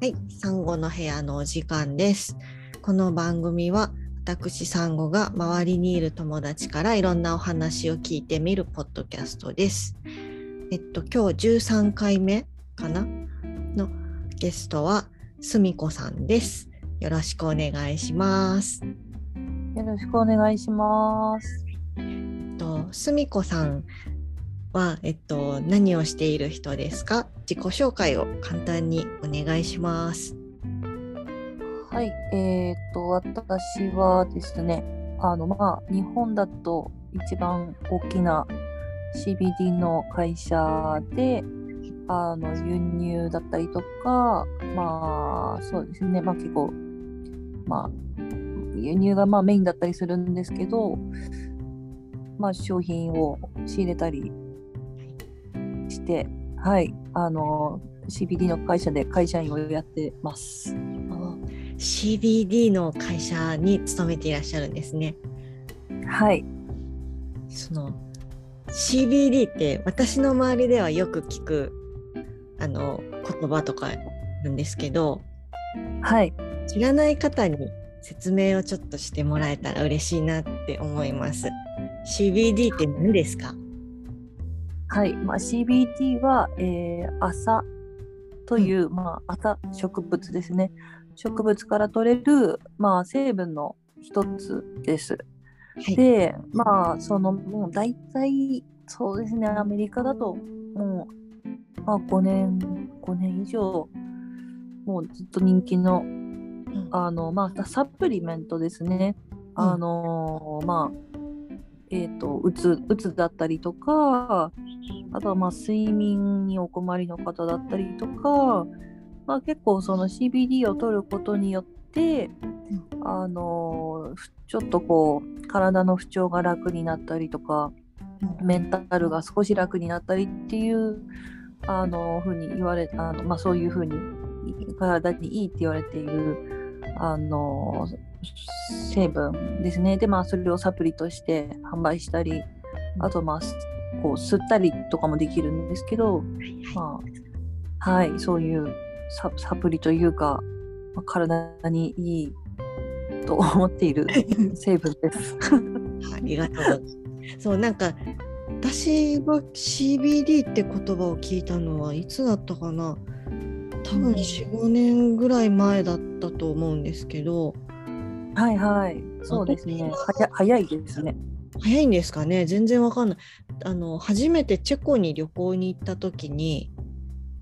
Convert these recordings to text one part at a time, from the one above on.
はい、産後の部屋のお時間です。この番組は私産後が周りにいる友達からいろんなお話を聞いてみるポッドキャストです。えっと今日13回目かな？のゲストはすみこさんです。よろしくお願いします。よろしくお願いします。えっとすみこさんはえっと何をしている人ですか？自己紹介を簡単にお願いします。はい、えー、っと、私はですね、あの、まあ、日本だと一番大きな CBD の会社で、あの、輸入だったりとか、まあ、そうですね、まあ結構、まあ、輸入がまあメインだったりするんですけど、まあ、商品を仕入れたりして、はい、あの、CBD の会社で会社員をやってます。CBD の会社に勤めていらっしゃるんですね。はい。その CBD って私の周りではよく聞くあの言葉とかなんですけどはい。知らない方に説明をちょっとしてもらえたら嬉しいなって思います。CBD って何ですか？はい。まあ、CBD は、えー朝という、まあ、朝植物ですね。植物から取れる、まあ、成分の一つです。はい、で、まあ、その、もう大体、そうですね、アメリカだと、もう、まあ、5年、5年以上、もうずっと人気の、うんあの、まあ、サプリメントですね。あの、まあ、えっ、と、うつ、うつだったりとか、あとはまあ睡眠にお困りの方だったりとか、まあ、結構その CBD を取ることによって、あのちょっとこう体の不調が楽になったりとかメンタルが少し楽になったりっていうあのふうに言われあの、まあ、そういうふうに体にいいって言われているあの成分ですね。でまあそれをサプリとして販売したりあとまあこう吸ったりとかもできるんですけど、まあ、はい、そういうササプリというか、まあ、体にいいと思っている 成分です。ありがとう。そうなんか私は CBD って言葉を聞いたのはいつだったかな？多分45年ぐらい前だったと思うんですけどはいはい、そうですね。はや早いですね。早いんですかね？全然わかんない。あの初めてチェコに旅行に行った時に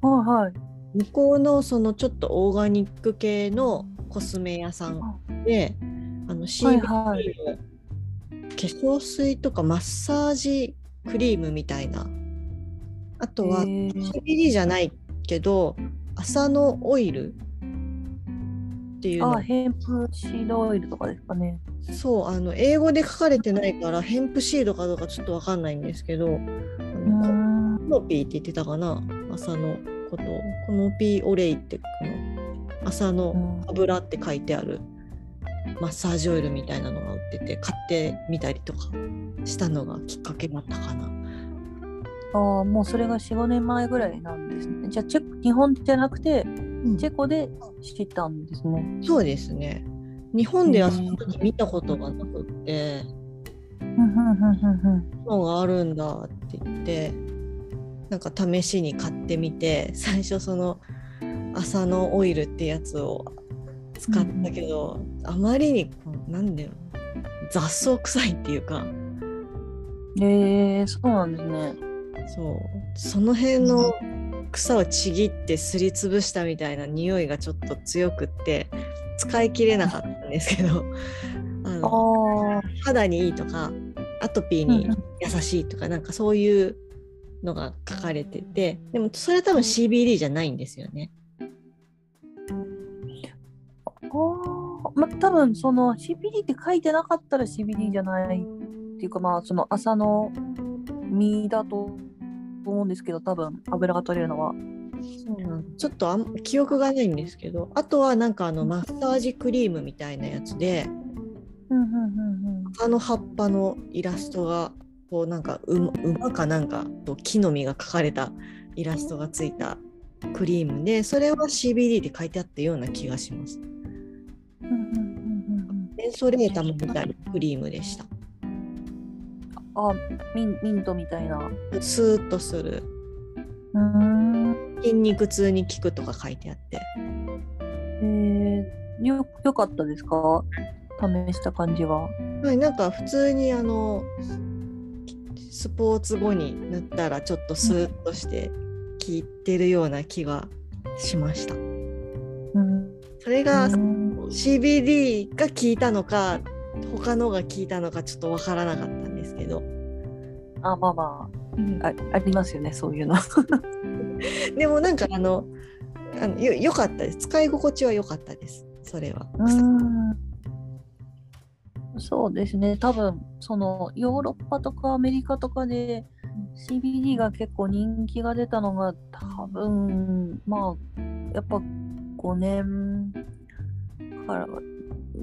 はいはい。向こうのそのちょっとオーガニック系のコスメ屋さんであ。の CBD の化はい。粧水とかマッサージクリームみたいな。あとは CBD じゃないけど朝のオイルっていうのあ、ヘンプシードオイルとかですかね。そうあの英語で書かれてないからヘンプシードかどうかちょっとわかんないんですけどコん。ノピーって言ってたかな？朝のことをコノピーオレイってこの朝の油って書いてあるマッサージオイルみたいなのが売ってて買ってみたりとかしたのがきっかけだったかな。ああ、もうそれが4、5年前ぐらいなんですね。じゃあ、チェコ日本じゃなくて、チェコで知ったんですね。そうですね。日本ではその時見たことがなくって、ふんふんふんふんふんのがあるんだって言って、なんか試しに買ってみて、最初その朝のオイルってやつを使ったけど、あまりにこうなんだろう雑草臭いっていうか、えー、そうなんですね。そうその辺の草をちぎってすりつぶしたみたいな匂いがちょっと強くって使い切れなかったんですけどああのあ、肌にいいとかアトピーに優しいとかなんかそういうのが書かれててでもそれは多分 CBD じゃないんですよね。ああ、まあ、多分その CBD って書いてなかったら CBD じゃないっていうかまあその朝の実だと思うんですけど多分油が取れるのはそうなんちょっとあん記憶がないんですけどあとはなんかあのマッサージクリームみたいなやつでうんうんうんうんあの葉っぱのイラストがこうなんか馬馬かなんかと木の実が描かれたイラストがついたクリームでそれは CBD って書いてあったような気がします。うんうんうんうんメンソレータムみたいなクリームでした。あミンミントみたいな。スーッとするうーん。筋肉痛に効くとか書いてあって。えー、よよかったですか？試した感じは。はい、なんか普通にあのスポーツ後に塗ったらちょっとスーッとして効いてるような気がしました。うん。それがうん CBD が効いたのか他のが効いたのかちょっとわからなかったんですけど、あ、まあまあ、あありますよね、そういうの。でもなんかあのあのよ良かったです。使い心地は良かったです。それは。そうですね、多分そのヨーロッパとかアメリカとかで CBD が結構人気が出たのが多分まあやっぱ5年から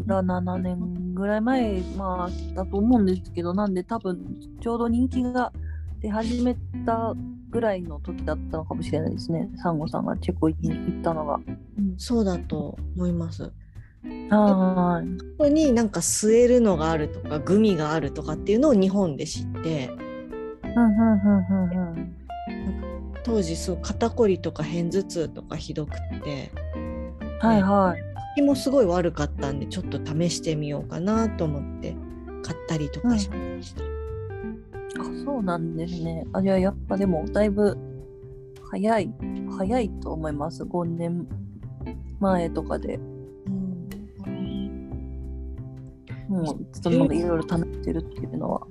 ら7年ぐらい前、まあ、だと思うん。ですけどなん。で多分ちょうど人気が出始めたぐらいの時だったのかもしれないですねサンゴさん。がチェコに行ったのが。うん。そうだと思います。はいここになん。か吸えるのがあるとかグミがあるとかっていうのを日本で知って当時そう肩こりとか片頭痛とかひどくってはいはい。気もすごい悪かったんでちょっと試してみようかなと思って買ったりとかしました。あそうなんですね。あじゃあやっぱでもだいぶ早い早いと思います。5年前とかでもうそのいろいろ試してるっていうのは。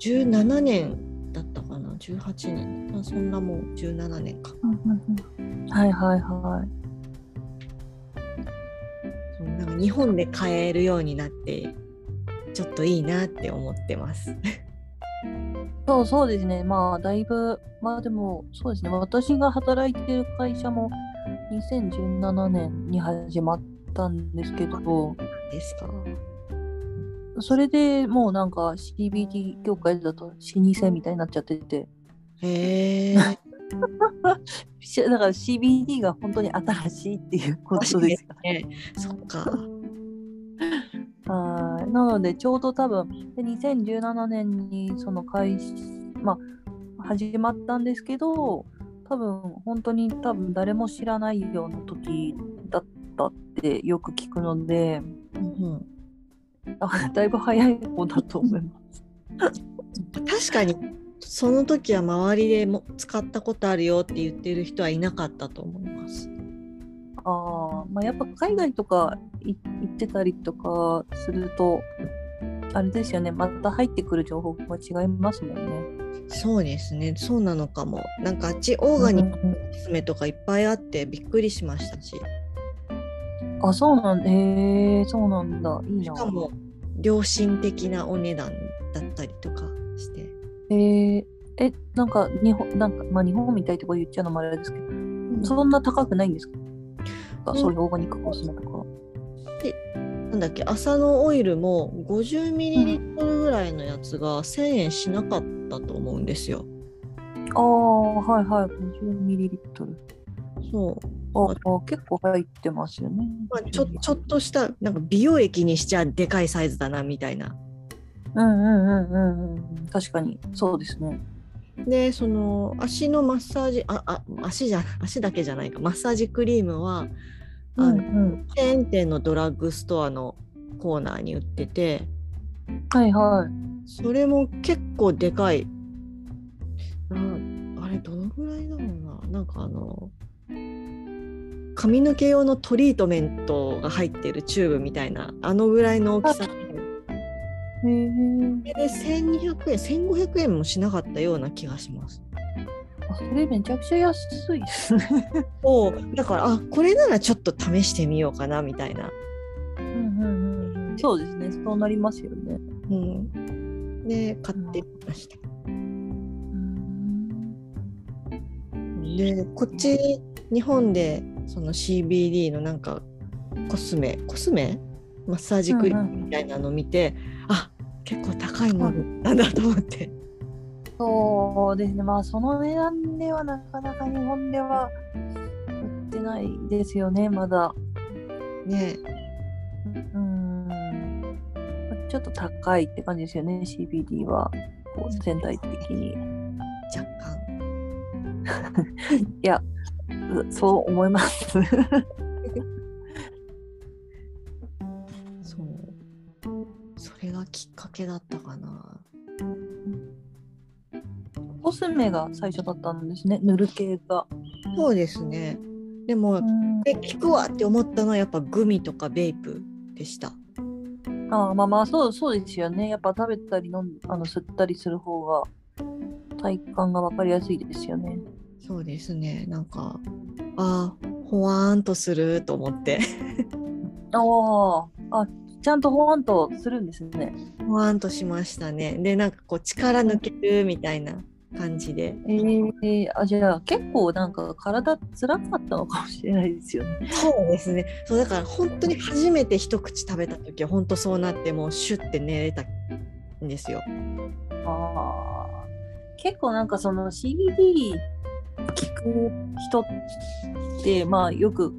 17年だったかな？18年あそんなもん17年かはいはいはい。なんか日本で買えるようになってちょっといいなって思ってます。そうそうですね。まあだいぶまあでもそうですね。私が働いてる会社も2017年に始まったんですけど。ですかそれでもうなんか CBD 業界だと老舗みたいになっちゃってて、へえし だから CBD が本当に新しいっていうことですかね。ね。そっか。はいなのでちょうど多分で2017年にその開始、まあ、始まったんですけど多分本当に多分誰も知らないような時だったってよく聞くのでうんあだいぶ早い方だと思います。確かにその時は周りでも使ったことあるよって言ってる人はいなかったと思います。あーまあ、やっぱ海外とかい行ってたりとかするとあれですよねまた入ってくる情報が違いますもんね。そうですね。そうなのかも。なんかあっちオーガニックのコスメとかいっぱいあってびっくりしましたし。あそうなんへえそうなんだいいな。しかも良心的なお値段だったりとか。えー、えなんか日本なんかまあ日本みたいと言っちゃうのもあれですけど、そんな高くないんですか、うんそういうオーガニックコスメとか。なんだっけ？朝のオイルも 50ml ぐらいのやつが1000円しなかったと思うんですよ。ああはいはい 50ml。そう。ああ結構入ってますよね。まあ、ちょちょっとしたなんか美容液にしちゃでかいサイズだなみたいな。うん。うんうんうんうん確かにそうですね。でその足のマッサージああ足じゃ足だけじゃないか。マッサージクリームはあのうんうん、チェーン店のドラッグストアのコーナーに売ってて。はいはい。それも結構でかい。なあれどのぐらいだろうな。なんかあの髪の毛用のトリートメントが入ってるチューブみたいな。あのぐらいの大きさ。でへえ。で1200円1500円もしなかったような気がします。あそれめちゃくちゃ安いですね。おだからあこれならちょっと試してみようかなみたいな。うんうんうんうん、そうですね。そうなりますよね。うん、で買ってみました。でこっち日本でその CBD のなんかコスメコスメ？マッサージクリームみたいなのを見て、あ結構高いものなんだと思って。そうですね。まあその値段ではなかなか日本ではてないですよねまだ。ね。うん。ちょっと高いって感じですよね CBD は。こう全体的に。若干。いやうそう思いますきっかけだったかな。コスメが最初だったんですね塗る系がそうですね。でも、うんえ、効くわって思ったのはやっぱグミとかベイプでした。ああまあまあそうそうですよねやっぱ食べたり飲んあの吸ったりする方が体感が分かりやすいですよねそうですね。なんか、あーほわーんとすると思って。あああちゃんとほわんとするんですねほわーんとしましたね。で、なんかこう力抜けるみたいな感じで。えー、あじゃあ結構なんか体つらかったのかもしれないですよねそうですね。そうだから本当に初めて一口食べた時は本当そうなってもうシュッて寝れたんですよ。ああ結構なんかその CBD 聞く人ってまあよく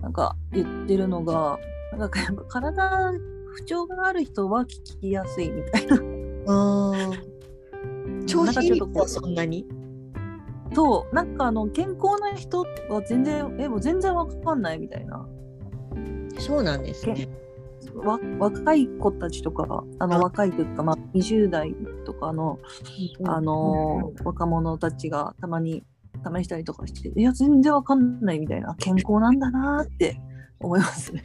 なんか言ってるのがなんかやっぱ体不調がある人は聞きやすいみたいな。ああ。調子いい人はそんなに？そうなんかあの健康な人は全然えもう全然わかんないみたいな。そうなんですね。わ若い子たちとかあのあ若いというか、まあ、20代とかのあのー若者たちがたまに試したりとかしていや全然わかんないみたいな健康なんだなーって思いますね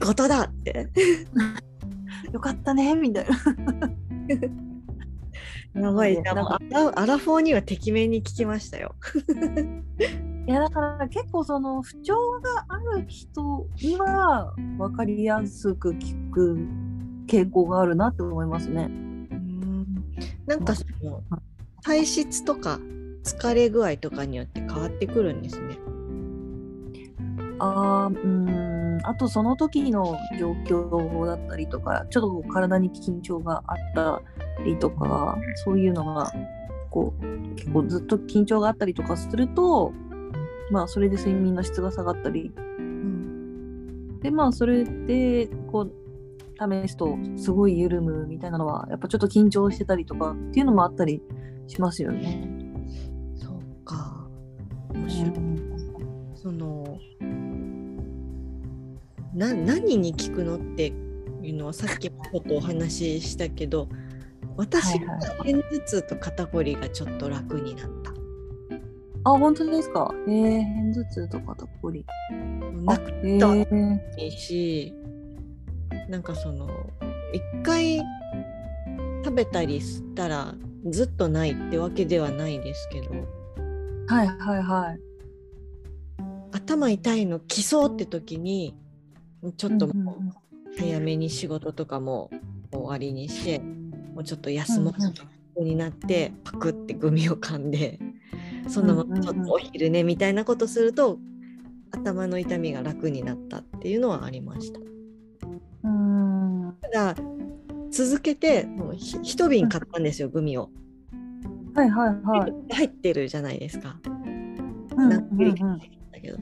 ことだって。よかったねみたいな やばいアラフォーにはてきめんに聞きましたよ。いやだから結構その不調がある人には分かりやすく聞く傾向があるなって思いますね。なんかその体質とか疲れ具合とかによって変わってくるんですね。あーうーんあとその時の状況だったりとかちょっとこう体に緊張があったりとかそういうのがこう結構ずっと緊張があったりとかするとまあそれで睡眠の質が下がったりうん、でまあそれでこう試すとすごい緩むみたいなのはやっぱちょっと緊張してたりとかっていうのもあったりしますよね。そうか。面白い。そな何に効くのっていうのはさっきもちょっとお話ししたけど私ははい片頭痛と肩こりがちょっと楽になった。あ本当ですか？えー、片頭痛と肩こり。なくえたー、いいしなんかその一回食べたり吸ったらずっとないってわけではないですけどはいはいはい。頭痛いの来そうって時にちょっと早めに仕事とかも終わりにしてもうちょっと休もうになってパクってグミを噛んでそのままちょっとお昼寝みたいなことすると頭の痛みが楽になったっていうのはありました。うんうんただ続けてもうひ一瓶買ったんですよグミを。はいはいはい。入ってるじゃないですか。うん何種類か入ってきたけど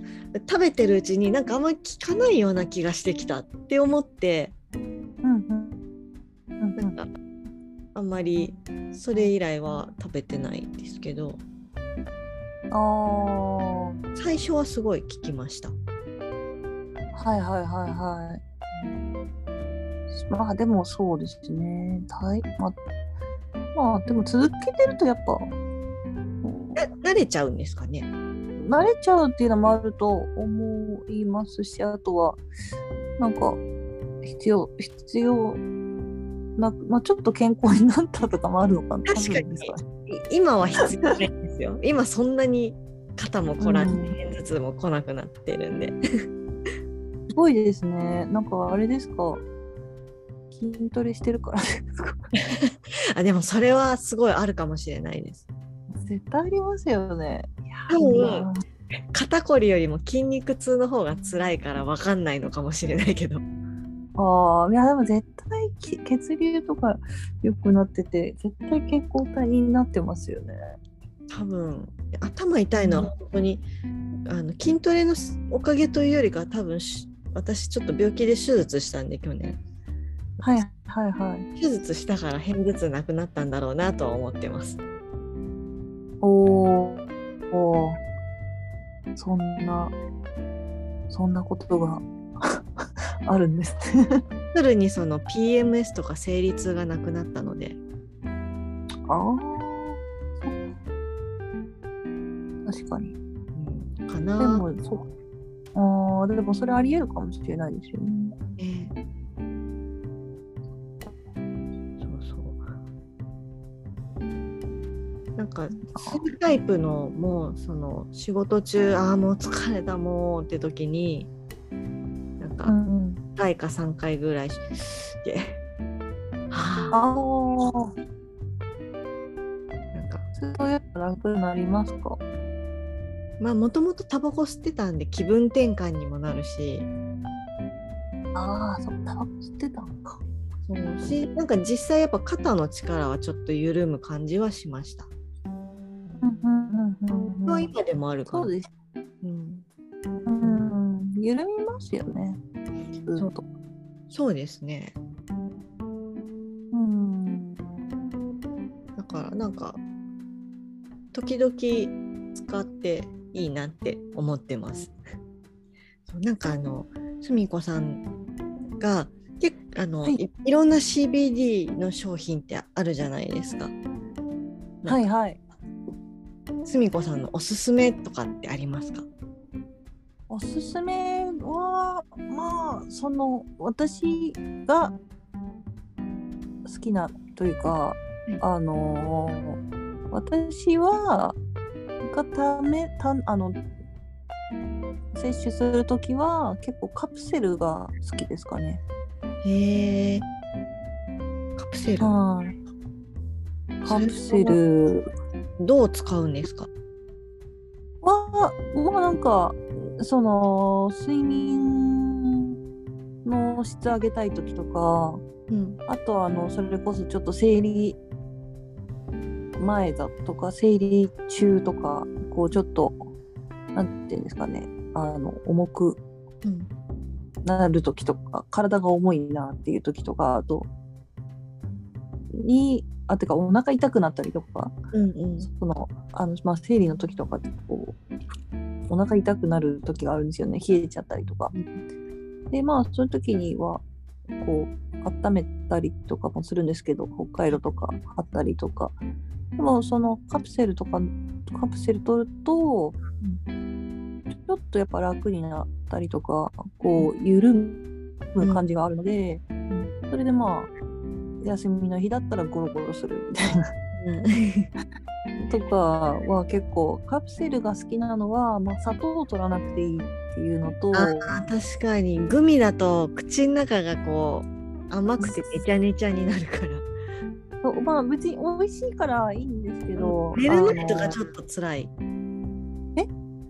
食べてるうちになんかあんまり効かないような気がしてきたって思ってなんかあんまりそれ以来は食べてないんですけどあ最初はすごい効きました。いはいはいはい。まあでもそうですね。たいまあ、まあでも続けてるとやっぱな慣れちゃうんですかね？慣れちゃうっていうのもあると思いますしあとはなんか必要必要な、まあ、ちょっと健康になったとかもあるのかな確かに今は必要ないんですよ。今そんなに肩もこらんうんで片頭痛も来なくなってるんで。すごいですねなんかあれですか？筋トレしてるからですか？あでもそれはすごいあるかもしれないです。絶対ありますよね多分肩こりよりも筋肉痛の方が辛いから分かんないのかもしれないけど。ああいやでも絶対き血流とか良くなってて絶対健康体になってますよね。多分頭痛いのは本当にあの筋トレのおかげというよりか多分し私ちょっと病気で手術したんで去年。はいはいはい。手術したから片頭痛なくなったんだろうなとは思ってます。おおおー。そんなそんなことが あるんですね。フルにその PMS とか生理痛がなくなったので。ああ確かに。うん。かでなもそう。ああでもそれありえるかもしれないですよね。ええなんかそういうタイプのもうその仕事中ああもう疲れたもうって時になんかん1回か3回ぐらいしてはあああなんかそうやっぱ楽になりますか？まあもともとタバコ吸ってたんで気分転換にもなるしああそっタバコ吸ってたんか。そうしなんか実際やっぱ肩の力はちょっと緩む感じはしました。うんうんうんまあ今でもあるかなそうです。うん、うん緩みますよね。ずっと。そうですね。うん。だからなんか時々使っていいなって思ってます。そうなんかあのすみこさんが結あの、はいい、いろんな CBD の商品ってあるじゃないですか。はいはい。すみこさんのおすすめとかってありますか？おすすめはまあその私が好きなというか、うんあのー私はがためたあの摂取するときは結構カプセルが好きですかね。へえ。カプセル。はい。カプセルどう使うんですか？はまあなんかその睡眠の質上げたい時とかうん。あとはあのそれこそちょっと生理前だとか生理中とかこうちょっとなんていうんですかねあの重くうん。なる時とか体が重いなっていう時とかあとにあてかお腹痛くなったりとかうんうん。そのあの、まあ、生理の時とかこうお腹痛くなる時があるんですよね冷えちゃったりとか。でまあそういう時にはこう温めたりとかもするんですけど北海道とかあったりとかでもそのカプセルとかカプセル取るとちょっとやっぱ楽になったりとかこう緩む感じがあるので、それでまあ休みの日だったらゴロゴロするみたいな。とかは結構カプセルが好きなのは、まあ、砂糖を取らなくていいっていうのとあー確かに。グミだと口の中がこう甘くてねちゃねちゃになるから。そうまあ別に美味しいからいいんですけど寝る前とかちょっっと辛い。え？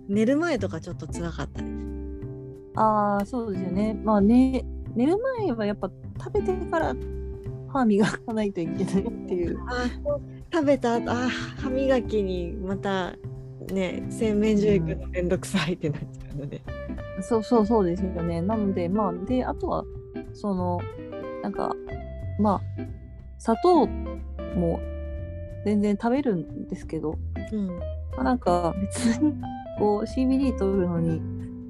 寝る前とかちょっと辛かったですとああそうですよね。まあね寝る前はやっぱ食べてから歯磨かないといけないっていう。あー食べた後あー歯磨きにまたね洗面所行くのめんどくさいってなっちゃうので、そうそうそうですよね。なのでまあであとはそのなんかまあ砂糖も全然食べるんですけどうん。まあなんか別にこう CBD 取るのに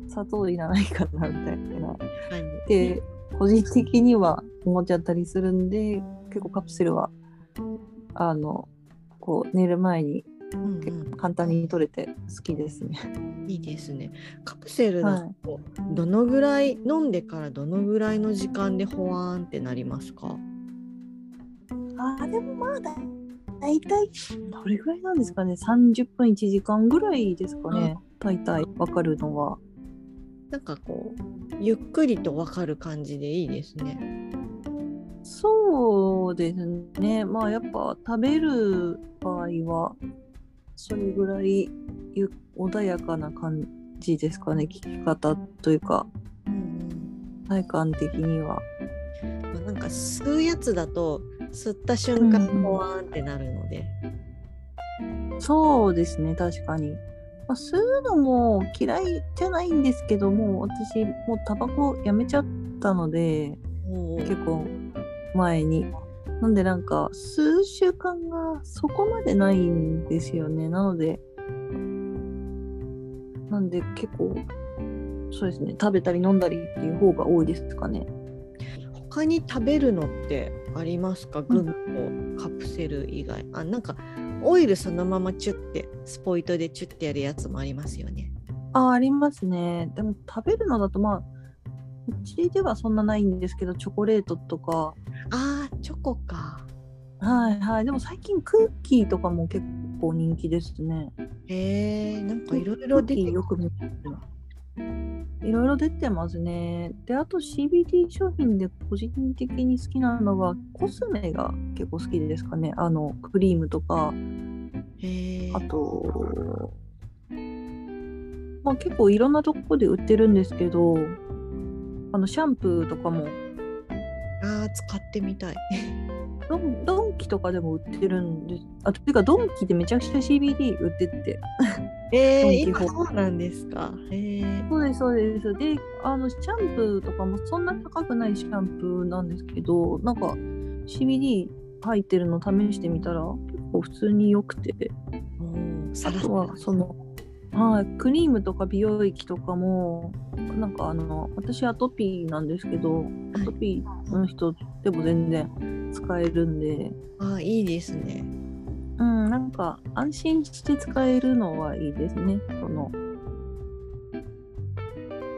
砂糖いらないかなみたいな。はい。で個人的には思っちゃったりするんで結構カプセルはあのこう寝る前に簡単に取れて好きですね。うん、いいですね。カプセルだとどのぐらい、飲んでからどのぐらいの時間でほわーんってなりますか？あーでもまあだ大体どれぐらいなんですかね。30分1時間ぐらいですかね。大体わかるのは。なんかこうゆっくりとわかる感じでいいですね。そうですね。まあやっぱ食べる場合はそれぐらいゆ穏やかな感じですかね。聞き方というかうん体感的には。うんまあ、なんか吸うやつだと吸った瞬間うんうんほわーんってなるので、そうですね確かに。まあ、吸うのも嫌いじゃないんですけども私もうタバコやめちゃったので結構前に。なんでなんか数週間がそこまでないんですよね。なのでなんで結構そうですね食べたり飲んだりっていう方が多いですかね。他に食べるのってありますか？グミとカプセル以外、あなんかオイルそのままチュッてスポイトでチュッてやるやつもありますよね。あありますね。でも食べるのだとまあうちではそんなないんですけどチョコレートとか。あーチョコか。はいはい。でも最近クッキーとかも結構人気ですね。へえんかいろいろ出てよく見ていろいろ出てますね。で、あと CBD 商品で個人的に好きなのはコスメが結構好きですかね。あの、クリームとか、あと、まあ結構いろんなとこで売ってるんですけど、あの、シャンプーとかも。ああ、使ってみたい。ドンドンキとかでも売ってるんです。あ、というかドンキでめちゃくちゃ CBD 売ってて。えー、今そうなんですか？えー、そうです、そうです。で、あの、シャンプーとかもそんな高くないシャンプーなんですけど、なんか CBD 入ってるの試してみたら結構普通に良くて。あとは、その、はい、クリームとか美容液とかも、なんかあの、私アトピーなんですけど、アトピーの人でも全然使えるんで。ああ、いいですね。うん、なんか安心して使えるのはいいですね。その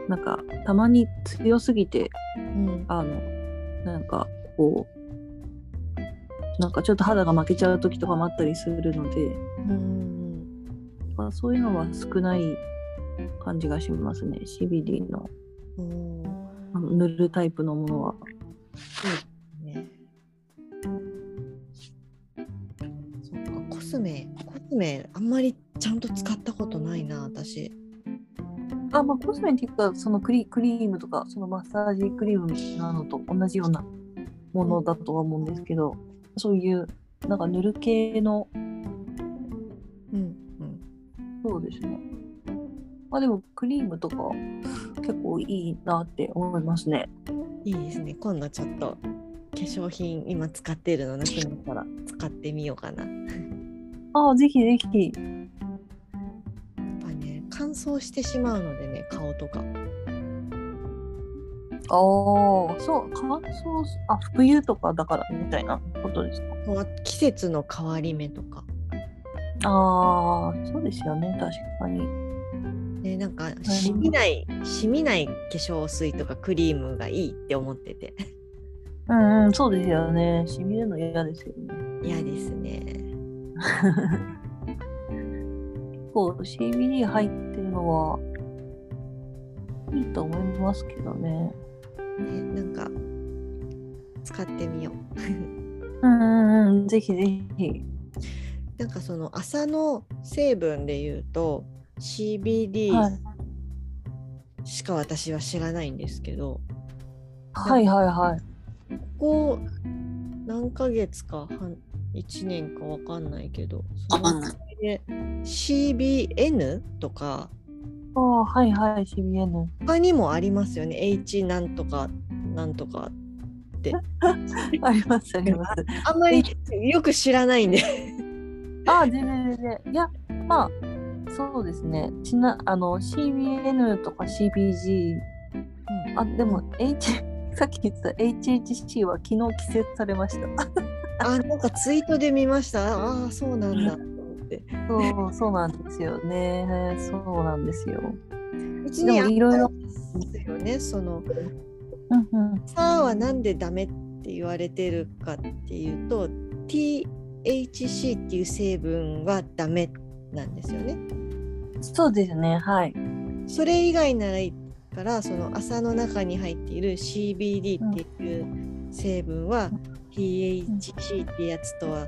なんかたまに強すぎて、うん、あのなんかこうなんかちょっと肌が負けちゃう時とかもあったりするので、うんまあ、そういうのは少ない感じがしますね。CBD の。塗るタイプのものは。スメコスメあんまりちゃんと使ったことないな私。あまあコスメっていうかそのクリクリームとかそのマッサージクリームなのと同じようなものだとは思うんですけど、うん、そういうなんか塗る系のですねまあでもクリームとか結構いいなって思いますねいいですね今度ちょっと化粧品今使ってるのなくなったら使ってみようかなああ、ぜひぜひ。やっぱね、乾燥してしまうのでね、顔とか。ああ、そう、乾燥、あ、冬とかだからみたいなことですか？季節の変わり目とか。ああ、そうですよね、確かに。ね、なんか、しみない、しみない化粧水とかクリームがいいって思ってて。うんうん、そうですよね。しみるの嫌ですよね。嫌ですね。結構 CBD 入ってるのはいいと思いますけどね。ねなんか使ってみよう。うんうんぜひぜひ。なんかその朝の成分で言うと CBD しか私は知らないんですけど、はいはいはい。ここ何ヶ月か1年か分かんないけどそので CBN とかああはいはい CBN 他にもありますよね。H なんとかなんとかって。ありますあります。あんまりよく知らないんでああ全然全然。いやまあそうですね。ちなあの CBN とか CBG、うん、あでも H さっき言ってた HHC は昨日季節されました。あなんかツイートで見ました。ああそうなんだ。そうそうなんですよね。そうなんですよ。別にいろいろですよね。その、うんうん、さあはなんでダメって言われてるかっていうと THC っていう成分はダメなんですよねそうですねはいそれ以外ならいいからその朝の中に入っている CBD っていう成分は、うん THC ってやつとは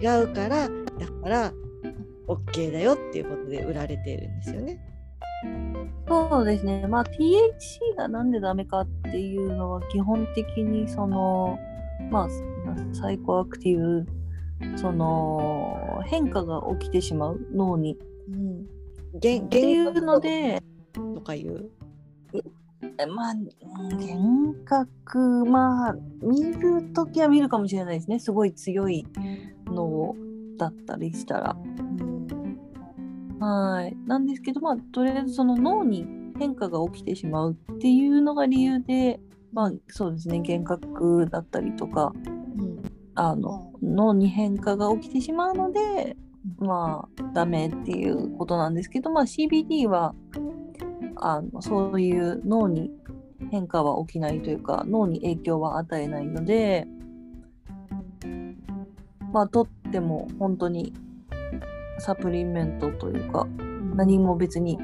違うからだから OK だよっていうことで売られてるんですよね。そうですね。まあ THC がなんでダメかっていうのは基本的にそのまあサイコアクティブその変化が起きてしまう脳に。うん、幻っていうので、とかいう？えまあ、うん幻覚、まあ、見るときは見るかもしれないですね。すごい強いのだったりしたら。はい。なんですけど、まあ、とりあえずその脳に変化が起きてしまうっていうのが理由で、まあ、そうですね、幻覚だったりとか、うんあの、脳に変化が起きてしまうので、まあ、ダメっていうことなんですけど、まあ、CBD は、あのそういう脳に変化は起きないというか、脳に影響は与えないので、まあ、とっても本当にサプリメントというか、何も別に、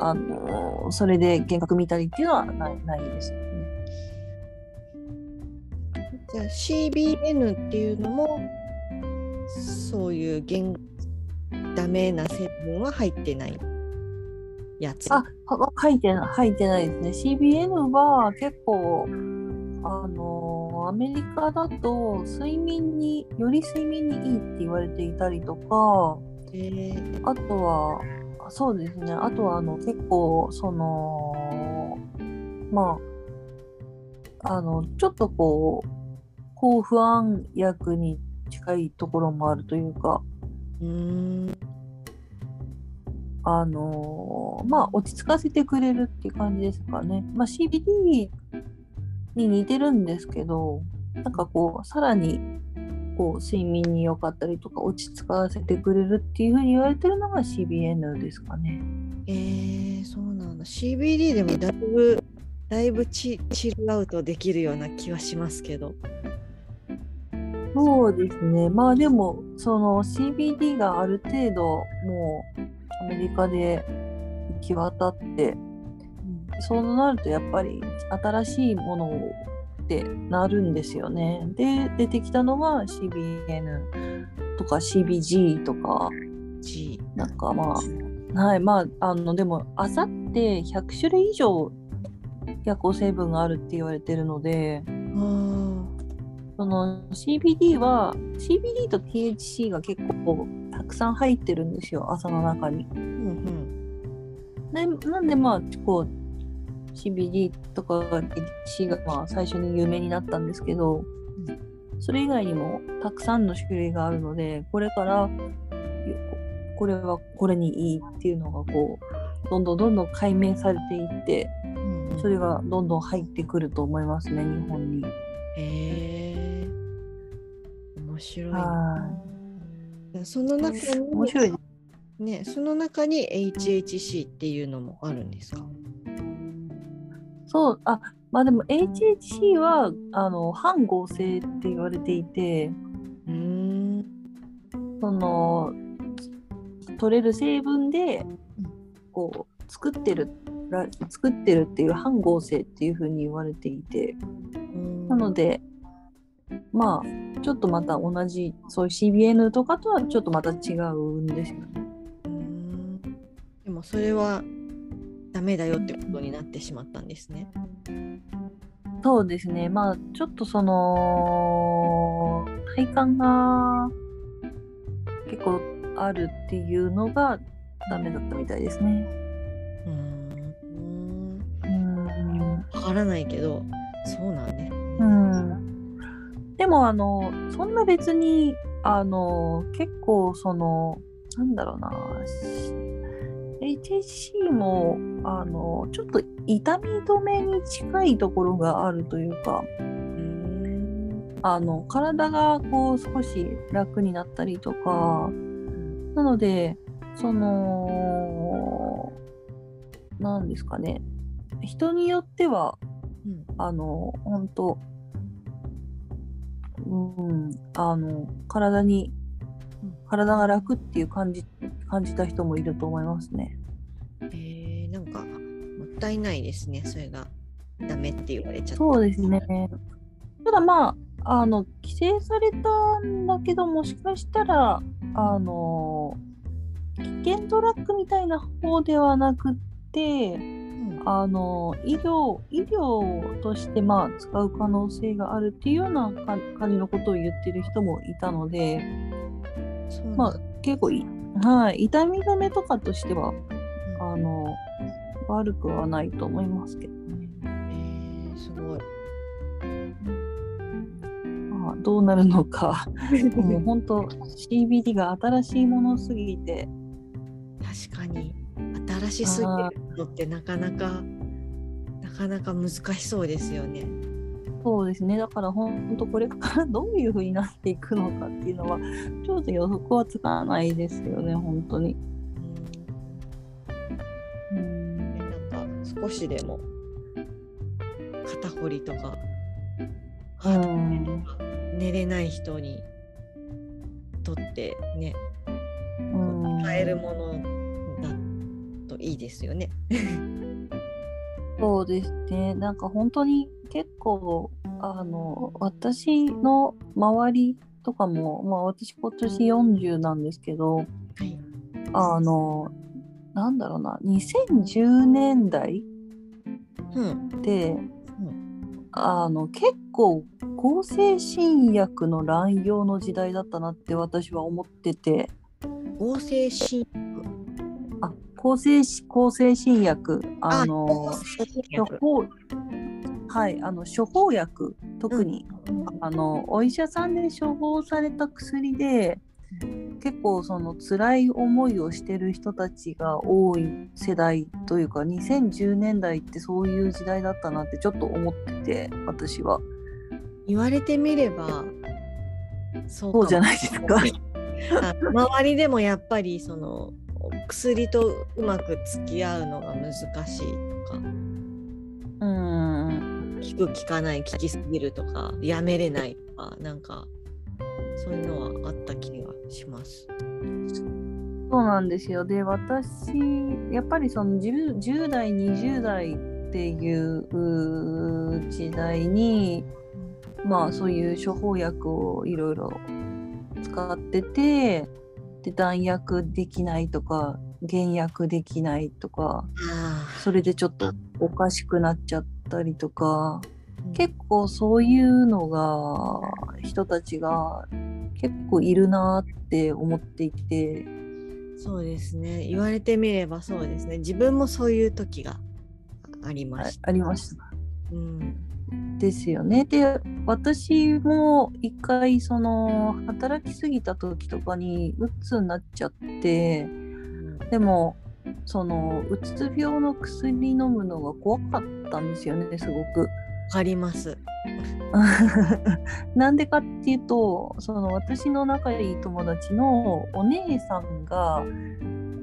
あの、それで幻覚見たりっていうのはないないです。じゃあ CBN っていうのもそういう原ダメな成分は入ってないやつ。あ、は書いてない、書いてないですね。CBN は結構、あのアメリカだと睡眠に、より睡眠にいいって言われていたりとか、えーあとは、そうですね、あとはあの結構、その、まあ、あの、ちょっとこう、抗不安薬に近いところもあるというか、うーんあのまあ落ち着かせてくれるっていう感じですかね。まあ CBD に似てるんですけど、なんかこうさらにこう睡眠に良かったりとか落ち着かせてくれるっていう風に言われてるのが CBN ですかね。えー、そうなんだ CBD でもだいぶだいぶチチルアウトできるような気はしますけど。そうですね。まあでもその CBD がある程度もうアメリカで行き渡ってそうなるとやっぱり新しいものってなるんですよね。で出てきたのが CBN とか CBG とか G なんかまあはいまああのでもあさって100種類以上薬効成分があるって言われてるのであーその CBD は CBD と THC が結構たくさん入ってるんですよ朝の中に。うんでなんでまあこう CBD とか THC がまあ最初に有名になったんですけど、それ以外にもたくさんの種類があるのでこれからよこれはこれにいいっていうのがこうどんどんどんどん解明されていってうんうんそれがどんどん入ってくると思いますね日本に。へえ面白い。な。はその中い面に白いね。その中に HHC っていうのもあるんですか？そうあまあでも HHC はあの反合成って言われていてうーん。その取れる成分でこう作ってるら作ってるっていう反合成っていうふうに言われていて。なのでまあちょっとまた同じそういう CBN とかとはちょっとまた違うんですよね。うーんでもそれはダメだよってことになってしまったんですね。そうですねまあちょっとその体感が結構あるっていうのがダメだったみたいですね。うーんうんわからないけどそうなんね。うん、でもあのそんな別にあの結構そのなんだろうな HHC もあのちょっと痛み止めに近いところがあるというかあの体がこう少し楽になったりとかなのでそのなんですかね人によってはうん。あの、本当うん、あの、体に、体が楽っていう感じ、感じた人もいると思いますね。えー、なんかもったいないですねそれがダメって言われちゃった。そうですね。ただまあ、あの、規制されたんだけど、もしかしたら、あの、危険ドラッグみたいな方ではなくって、うんあの医療医療としてまあ使う可能性があるっていうようなか感じのことを言ってる人もいたので、まあ、結構いはい、痛み止めとかとしてはあの悪くはないと思いますけどね。えー、すごい。まあ、どうなるのか。もう本当 CBD が新しいものすぎて。確かに新しすぎるのってなかなかなかなか難しそうですよね。そうですねだから本当これからどういう風になっていくのかっていうのはちょっと予測はつかないですよね本当に。うんでなんか少しでも肩こりとかうん寝れない人にとってねうん使えるものいいですよね。そうですね。なんか本当に結構あの私の周りとかも、まあ、私今年40なんですけどはい、あのなんだろうな2010年代うん。でうん。あの結構抗精神薬の乱用の時代だったなって私は思ってて。合成心あ抗精抗精神薬あの処薬。方はいあの処方薬特に、あのお医者さんで処方された薬で結構その辛い思いをしてる人たちが多い世代というか2010年代ってそういう時代だったなってちょっと思ってて私は。言われてみればそうじゃないですか。あ周りでもやっぱりその薬とうまく付き合うのが難しいとか。うん。効く効かない効きすぎるとかやめれないとかなんかそういうのはあった気がします。そうなんですよ。で私やっぱりその 10, 10代20代っていう時代にまあそういう処方薬をいろいろ使っててで弾薬できないとか減薬できないとかあそれでちょっとおかしくなっちゃったりとかー結構そういうのが人たちが結構いるなって思っていて。そうですね。言われてみればそうですね。自分もそういう時がありまあした。ありました。うんですよね。で私も一回その働きすぎた時とかにうつになっちゃってでもそのうつ病の薬飲むのが怖かったんですよねすごく。わかります。なんでかっていうとその私の仲いい友達のお姉さんが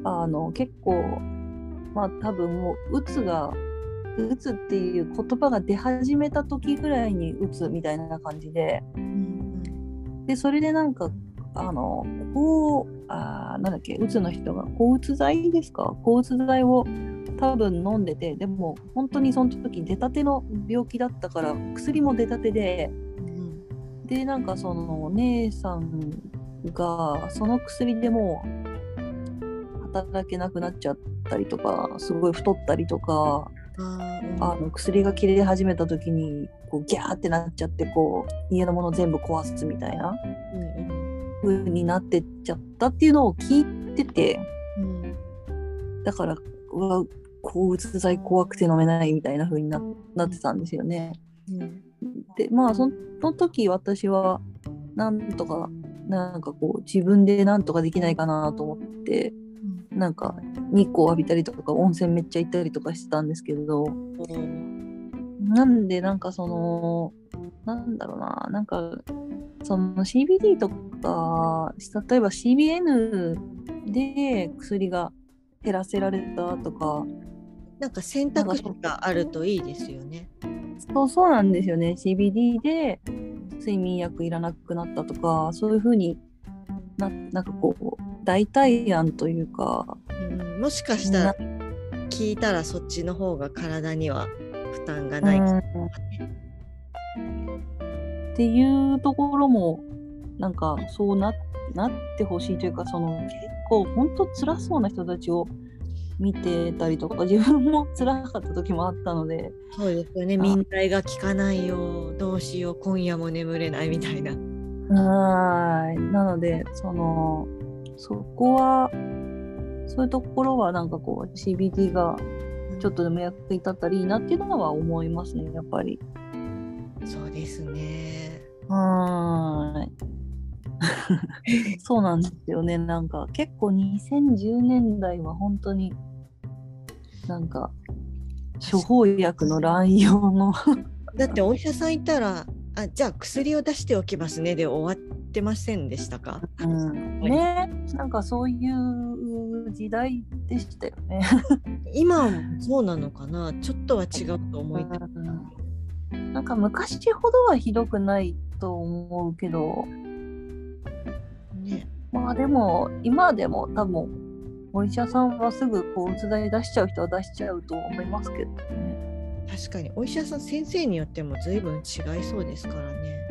あの結構まあ多分もううつがうつっていう言葉が出始めた時ぐらいにうつみたいな感じでうんでそれでなんかあのこうあーなんだっけうつの人が抗うつ剤ですか？抗うつ剤を多分飲んでてでも本当にその時出たての病気だったから薬も出たてでうんでなんかそのお姉さんがその薬でもう働けなくなっちゃったりとかすごい太ったりとかあの薬が切れ始めた時にこうギャーってなっちゃってこう家のもの全部壊すみたいな。うん風になってっちゃったっていうのを聞いてて。うんだからうわ抗うつ剤怖くて飲めないみたいな風にななってたんですよね。うんでまあその時私はなんとかなんかこう自分でなんとかできないかなと思ってなんか日光浴びたりとか温泉めっちゃ行ったりとかしてたんですけどうんなんでなんかそのなんだろうななんかその CBD とか例えば CBN で薬が減らせられたとかなんか選択肢があるといいですよね。そうそうなんですよね CBD で睡眠薬いらなくなったとかそういうふうにななんかこう代替案というかうんもしかしたら聞いたらそっちの方が体には負担がない。うんっていうところもなんかそうななってほしいというかその結構本当辛そうな人たちを見てたりとか自分も辛かった時もあったのでそうですよね。民体が効かないよ。どうしよう。今夜も眠れないみたいな。はーいなのでそのそこはそういうところはなんかこう CBD がちょっとでも役に立ったらいいなっていうのは思いますねやっぱり。そうですね。はーい。そうなんですよね。なんか結構2010年代は本当になんか処方薬の乱用の だってお医者さんいたらあじゃあ薬を出しておきますね。で終わってませんでしたか、うん、ね。なんかそういう時代でしたよね。今はそうなのかな？ちょっとは違うと思いたい。なんか昔ほどはひどくないと思うけど。ね、まあでも今でも多分お医者さんはすぐこううつ剤出しちゃう人は出しちゃうと思いますけどね。確かにお医者さん先生によっても随分違いそうですからね。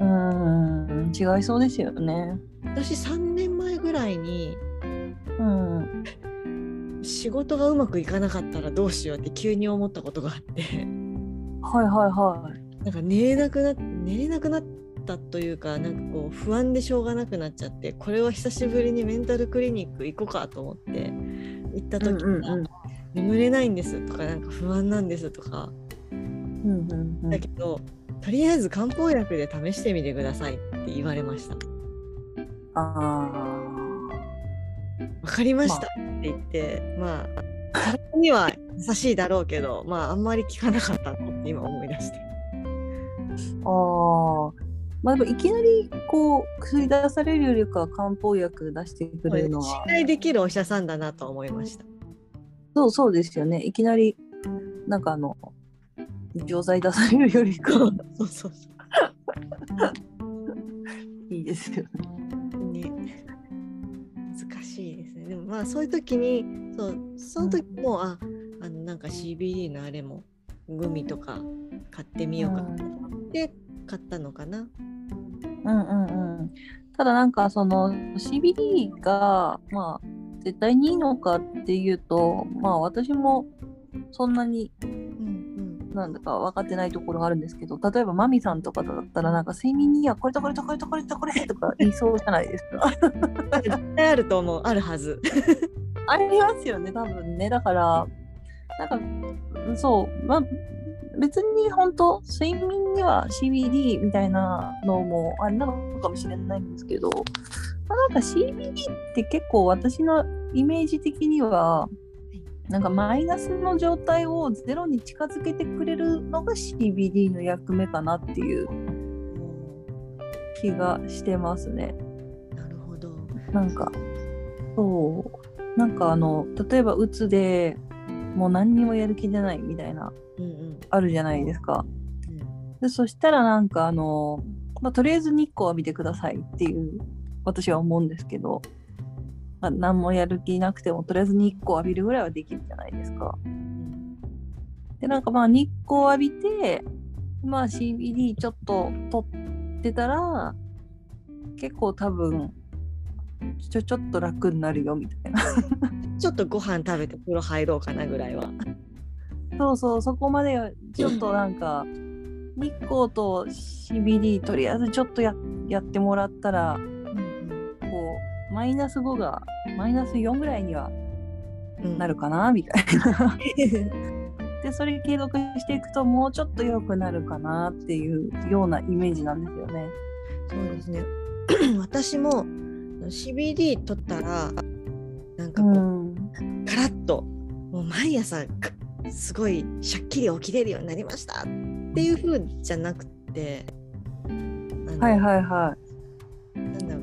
うーん違いそうですよね。私3年前ぐらいにうん。仕事がうまくいかなかったらどうしようって急に思ったことがあってはいはいはい。なんか寝れなくな寝れなくなったというかなんかこう不安でしょうがなくなっちゃってこれは久しぶりにメンタルクリニック行こうかと思って行った時に、眠れないんですとかなんか不安なんですとかうんうんうんだけど、とりあえず漢方薬で試してみてくださいって言われました。あわかりましたって言って、まあ、体には優しいだろうけど、まあ、あんまり効かなかったのって今思い出して。ーあー。まあでもいきなりこう薬出されるよりかは漢方薬出してくれるのは信頼できるお医者さんだなと思いました。そうそうですよね。いきなりなんかあの錠剤出されるよりかは そうそうそ いいですよね。う。ね。難しいですね。でもまあそういう時に、そうその時も、ああのなんか CBD のあれもグミとか買ってみようかって買ったのかな。うんうんうん。ただなんかその CBD がまあ絶対にいいのかっていうとまあ私もそんなにうんなんだか分かってないところがあるんですけど例えばマミさんとかだったらなんか睡眠にはこれとこれとこれとこれとこれとか言いそうじゃないですか。うん。絶対あると思う。あるはず。ありますよね多分ねだからなんかうんそうまあ別に本当睡眠には CBD みたいなのもあれなのかもしれないんですけど、まあ、なんか CBD って結構私のイメージ的にはなんかマイナスの状態をゼロに近づけてくれるのが CBD の役目かなっていう気がしてますね。なるほど。なんかそうなんかあの例えばうつでもう何にもやる気出ないみたいなうんうんあるじゃないですか。うん。でそしたらなんかあの、まあ、とりあえず日光浴びてくださいっていう私は思うんですけど、まあ、何もやる気なくてもとりあえず日光浴びるぐらいはできるじゃないですか。でなんかまあ日光浴びてまあ CBD ちょっと取ってたら結構多分ちょちょっと楽になるよみたいな。ちょっとご飯食べて風呂入ろうかなぐらいは。そうそうそこまでちょっとなんか日光と CBD とりあえずちょっとややってもらったらこうマイナス5がマイナス4ぐらいにはうんなるかなみたいな。でそれ継続していくともうちょっと良くなるかなっていうようなイメージなんですよね。そうですね。私も CBD 取ったらなんかこう、ん、カラッともう毎朝くすごいしゃっきり起きれるようになりました。っていう風じゃなくてはいはいはなんだろう。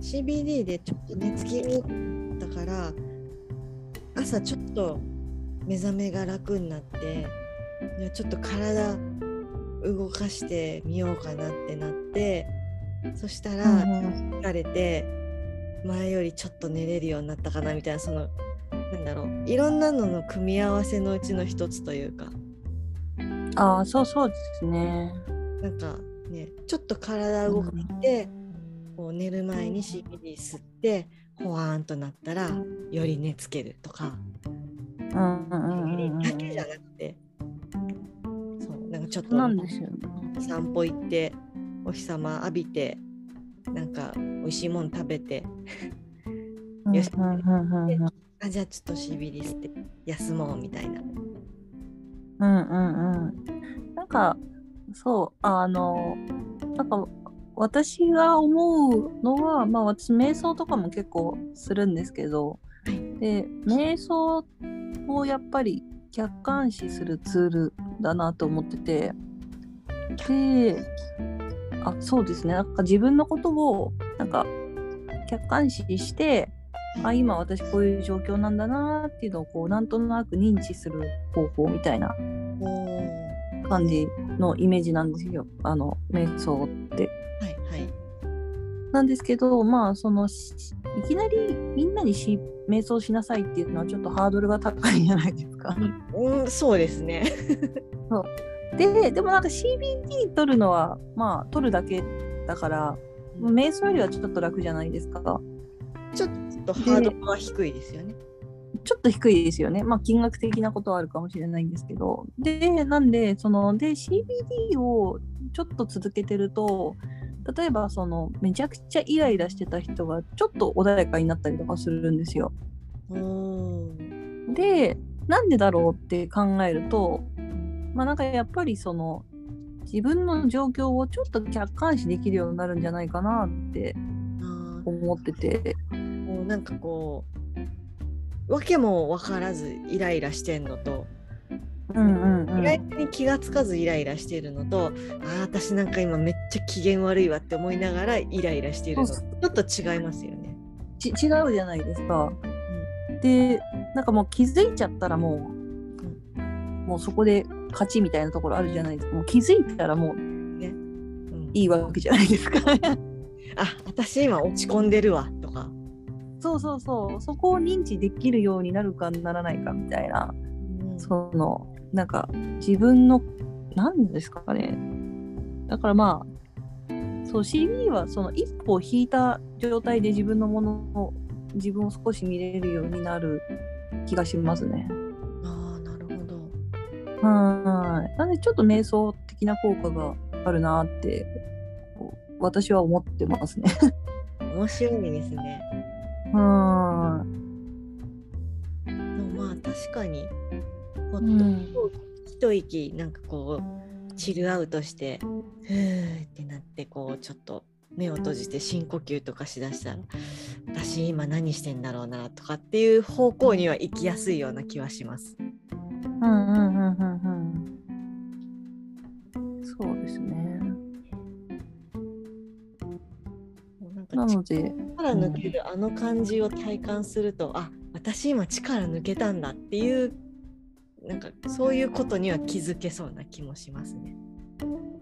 CBD でちょっと寝つきだから朝ちょっと目覚めが楽になってちょっと体動かしてみようかなってなってそしたら、疲れて前よりちょっと寝れるようになったかなみたいなそのなんだろういろんなのの組み合わせのうちの一つというかああそうそうですね。なんかねちょっと体動かして、こう寝る前に CBD 吸ってほわーんとなったらより寝つけるとか、うんうんうんうんうんだけじゃなくてそうなんかちょっと。散歩行ってお日様浴びてなんか美味しいもん食べてよしあじゃあちょっと CBD 吸って休もうみたいな。うんうんうん。なんか、そう、あの、なんか、私が思うのは、まあ私、瞑想とかも結構するんですけど、で、瞑想をやっぱり客観視するツールだなと思ってて、で、あ、そうですね、なんか自分のことを、なんか、客観視して、あ今私こういう状況なんだなっていうのをこうなんとなく認知する方法みたいな感じのイメージなんですよあの瞑想って。はいはい。なんですけどまあそのしいきなりみんなにし瞑想しなさいっていうのはちょっとハードルが高いじゃないですか。うん、そうですね。ででもなんか CBD 取るのはまあ取るだけだから瞑想よりはちょっと楽じゃないですか。ちょっとハードルは低いですよね。ちょっと低いですよね。まあ、金額的なことはあるかもしれないんですけど。で、なんで、その、で、CBD をちょっと続けてると、例えば、その、めちゃくちゃイライラしてた人が、ちょっと穏やかになったりとかするんですよ。で、なんでだろうって考えると、まあ、なんかやっぱり、その、自分の状況をちょっと客観視できるようになるんじゃないかなってあ思ってて。ーもうなんかこう、わけも分からずイライラしてんのと、うんうんうん。意外に気がつかずイライラしてるのと、ああ、私なんか今めっちゃ機嫌悪いわって思いながらイライラしてるのちょっと違いますよね。ち違うじゃないですか。でなんかもう気づいちゃったらもう、もうそこで勝ちみたいなところあるじゃないですか。もう気づいたらもううん、いいわけじゃないですか。あ私今落ち込んでるわとか。そうそうそうそこを認知できるようになるかならないかみたいなうんそのなんか自分の何ですかねだからまあそう CB はその一歩を引いた状態で自分のものを自分を少し見れるようになる気がしますね。はい。なんでちょっと瞑想的な効果があるなって私は思ってますね。面白いですね。はでもまあ確かにほっと、うん一息なんかこうチルアウトしてふーってなってこうちょっと目を閉じて深呼吸とかしだしたら私今何してんだろうなとかっていう方向には行きやすいような気はします。い。うんうんうんうんうん。そうですね。もうなんかなので、力抜けるあの感じを体感すると、あ私今力抜けたんだっていうなんかそういうことには気づけそうな気もしますね。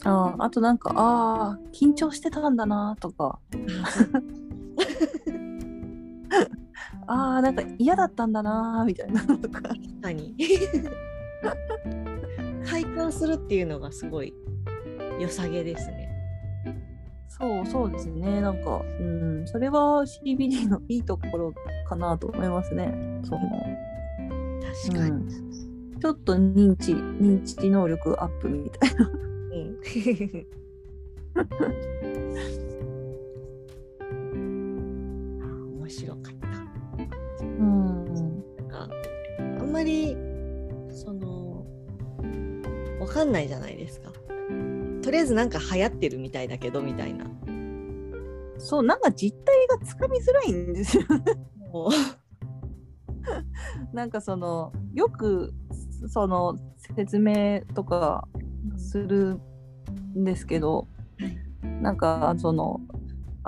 あああとなんか、ああ、緊張してたんだなとか、ああ、なんか嫌だったんだなみたいなのとか。確かに 体感するっていうのがすごい良さげですね。そうそうですね。なんか、うん、それは CBD のいいところかなと思いますね。その確かに。うんちょっと認知、認知能力アップみたいな。うん あ面白かった。うん。なんかあんまりそのわかんないじゃないですか。とりあえずなんか流行ってるみたいだけどみたいな。そう、なんか実態がつかみづらいんですよ。なんかその、よく、その、説明とかするんですけど、なんかその、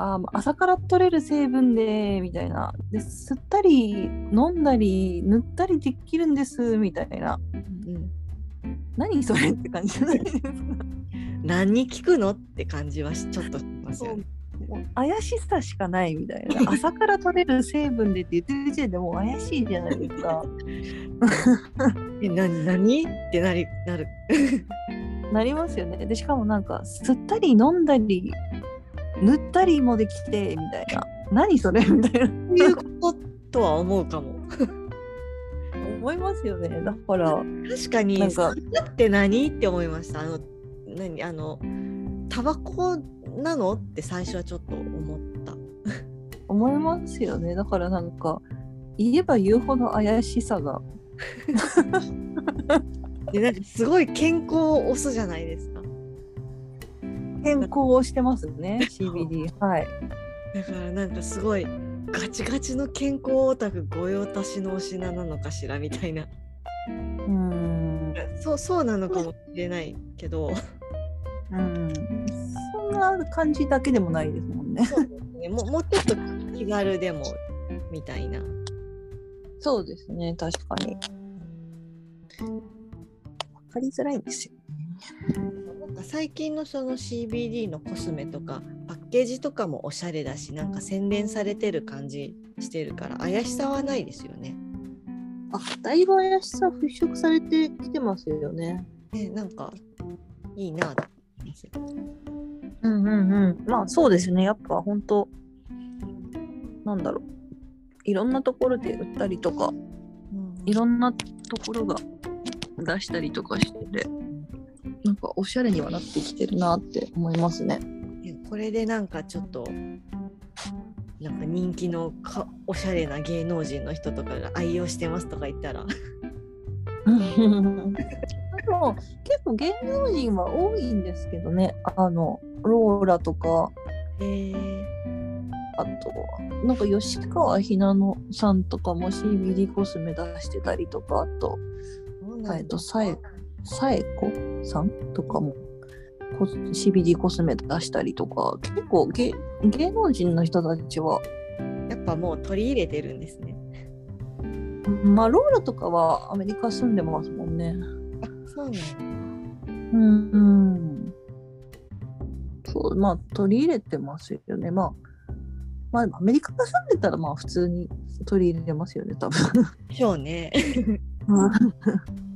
あー朝から取れる成分でみたいな。で吸ったり飲んだり塗ったりできるんですみたいな。うん何それって感じじゃないですか。何に聞くのって感じはしちょっとしますよね。怪しさしかないみたいな。朝から取れる成分でって言ってる時点でもう怪しいじゃないですか。え何何ってなりなる。なりますよね。でしかもなんか吸ったり飲んだり塗ったりもできてみたいな何それ？みたいなそういうこととは思うかも。思いますよねだから確かになんって何って思いました。あの何？あのタバコなのって最初はちょっと思った。思いますよねだからなんか言えば言うほど怪しさが でなんかすごい健康を押すじゃないですか。健康をしてますね CBD はい。だからなんかすごいガチガチの健康オタク御用達のお品なのかしらみたいな。うん。そうそうなのかもしれないけど。うん。そんな感じだけでもないですもんね。そうですね、もうもうちょっと気軽でもみたいな。そうですね確かに。分かりづらいんですよか最近のその CBD のコスメとかパッケージとかもおしゃれだしなんか洗練されてる感じしてるから怪しさはないですよね。あだいぶ怪しさ払拭されてきてますよね。ねなんかいいなと思います。うんうんうん。まあそうですね。やっぱ本当なんだろう。いろんなところで売ったりとかいろんなところが出したりとかしててかおしゃれにはなってきてるなって思いますね。ねこれでなんかちょっとなんか人気のかおしゃれな芸能人の人とかが愛用してますとか言ったら。でも結構芸能人は多いんですけどね。あのローラとか。へえあとなんか吉川ひなのさんとかも CBD コスメ出してたりとかあとえっとさえさえこさんとかもコス CBD コスメ出したりとか結構芸芸能人の人たちはやっぱもう取り入れてるんですね。まあローラとかはアメリカ住んでますもんね。あそうなんだ。うん、うん。そう、まあ、取り入れてますよね。まあ、まあ、アメリカが住んでたら、まあ、普通に取り入れますよね、多分。そうね。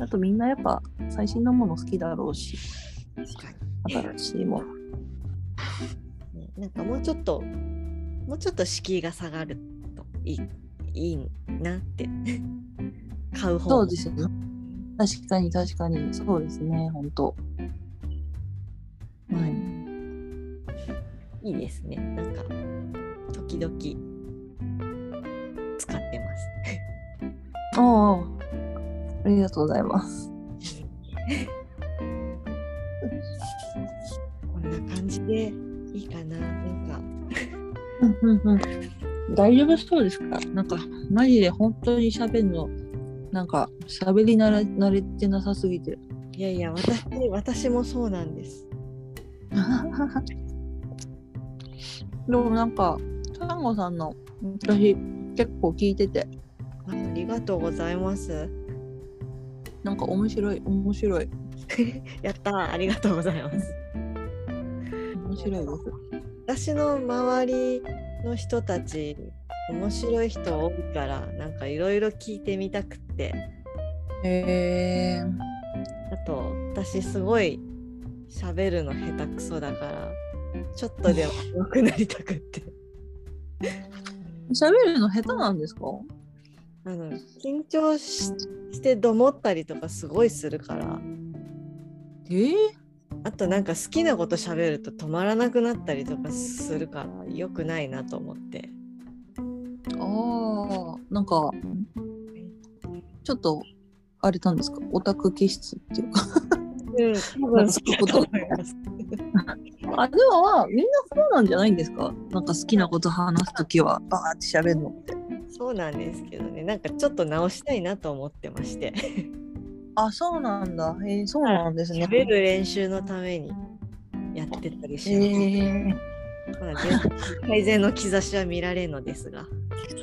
あと、みんなやっぱ、最新のもの好きだろうし。新しいもの。ねなんかもうちょっともうちょっと敷居が下がるといいいいなって 買う方そうですよね。確かに、確かに、そうですね、本当。はい。いいですねなんか時々使ってますああ、ありがとうございます。こんな感じでいいかななんかうんうんうん。大丈夫そうですか？なんか、マジで本当に喋るの、なんか、喋り慣れ慣れてなさすぎて。いやいや私私もそうなんです でもなんか、サンゴさんの私結構聞いてて、あありがとうございますなんか面白い、面白い、やったー。ありがとうございます。面白いです。私の周りの人たち面白い人多いからなんかいろいろ聞いてみたくって。へえー。あと私すごい喋るの下手くそだからちょっとでも 上手くなりたくって。喋るの下手なんですか？あの緊張ししてどもったりとかすごいするから。えー、あとなんか好きなこと喋ると止まらなくなったりとかするから良くないなと思って。ああ、なんか、ちょっと、あれなんですか？オタク気質っていうか。うん多分。そうだと思いますあ、でもまあ、みんなそうなんじゃないんですか？なんか好きなこと話すときは、バーって喋るのって。そうなんですけどねなんかちょっと直したいなと思ってまして。あ、そうなんだ。へえそうなんですね。喋る練習のためにやってたりします、へえまあ全然改善の兆しは見られるのですが。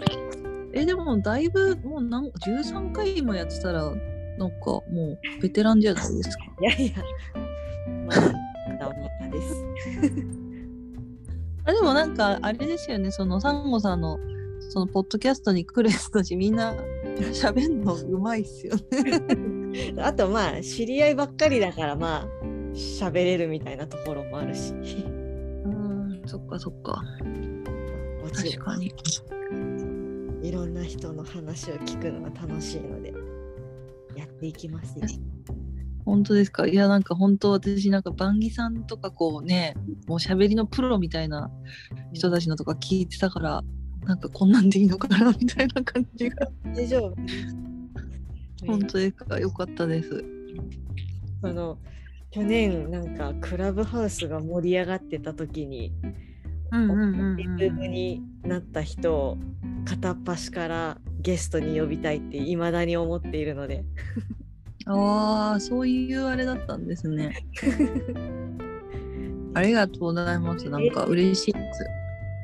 え、でもだいぶもうなん13回もやってたら、なんかもうベテランじゃないですか。いやいや。まだまだまだです。あでもなんかあれですよね、そのサンゴさんのそのポッドキャストに来る人たちみんな 喋んのうまいっすよね。あとまあ知り合いばっかりだからまあ喋れるみたいなところもあるしうん、そっかそっか。確かに。いろんな人の話を聞くのが楽しいのでやっていきますよ。本当ですか？いやなんか本当私なんかバンギさんとかこうねもう喋りのプロみたいな人たちのとか聞いてたからなんかこんなんでいいのかなみたいな感じが。大丈夫。本当ですか？よかったです。あの去年なんかクラブハウスが盛り上がってた時にうんうんうんリズムになった人を片っ端からゲストに呼びたいっていまだに思っているので。ああそういうあれだったんですね。ありがとうございます。なんか嬉しいです。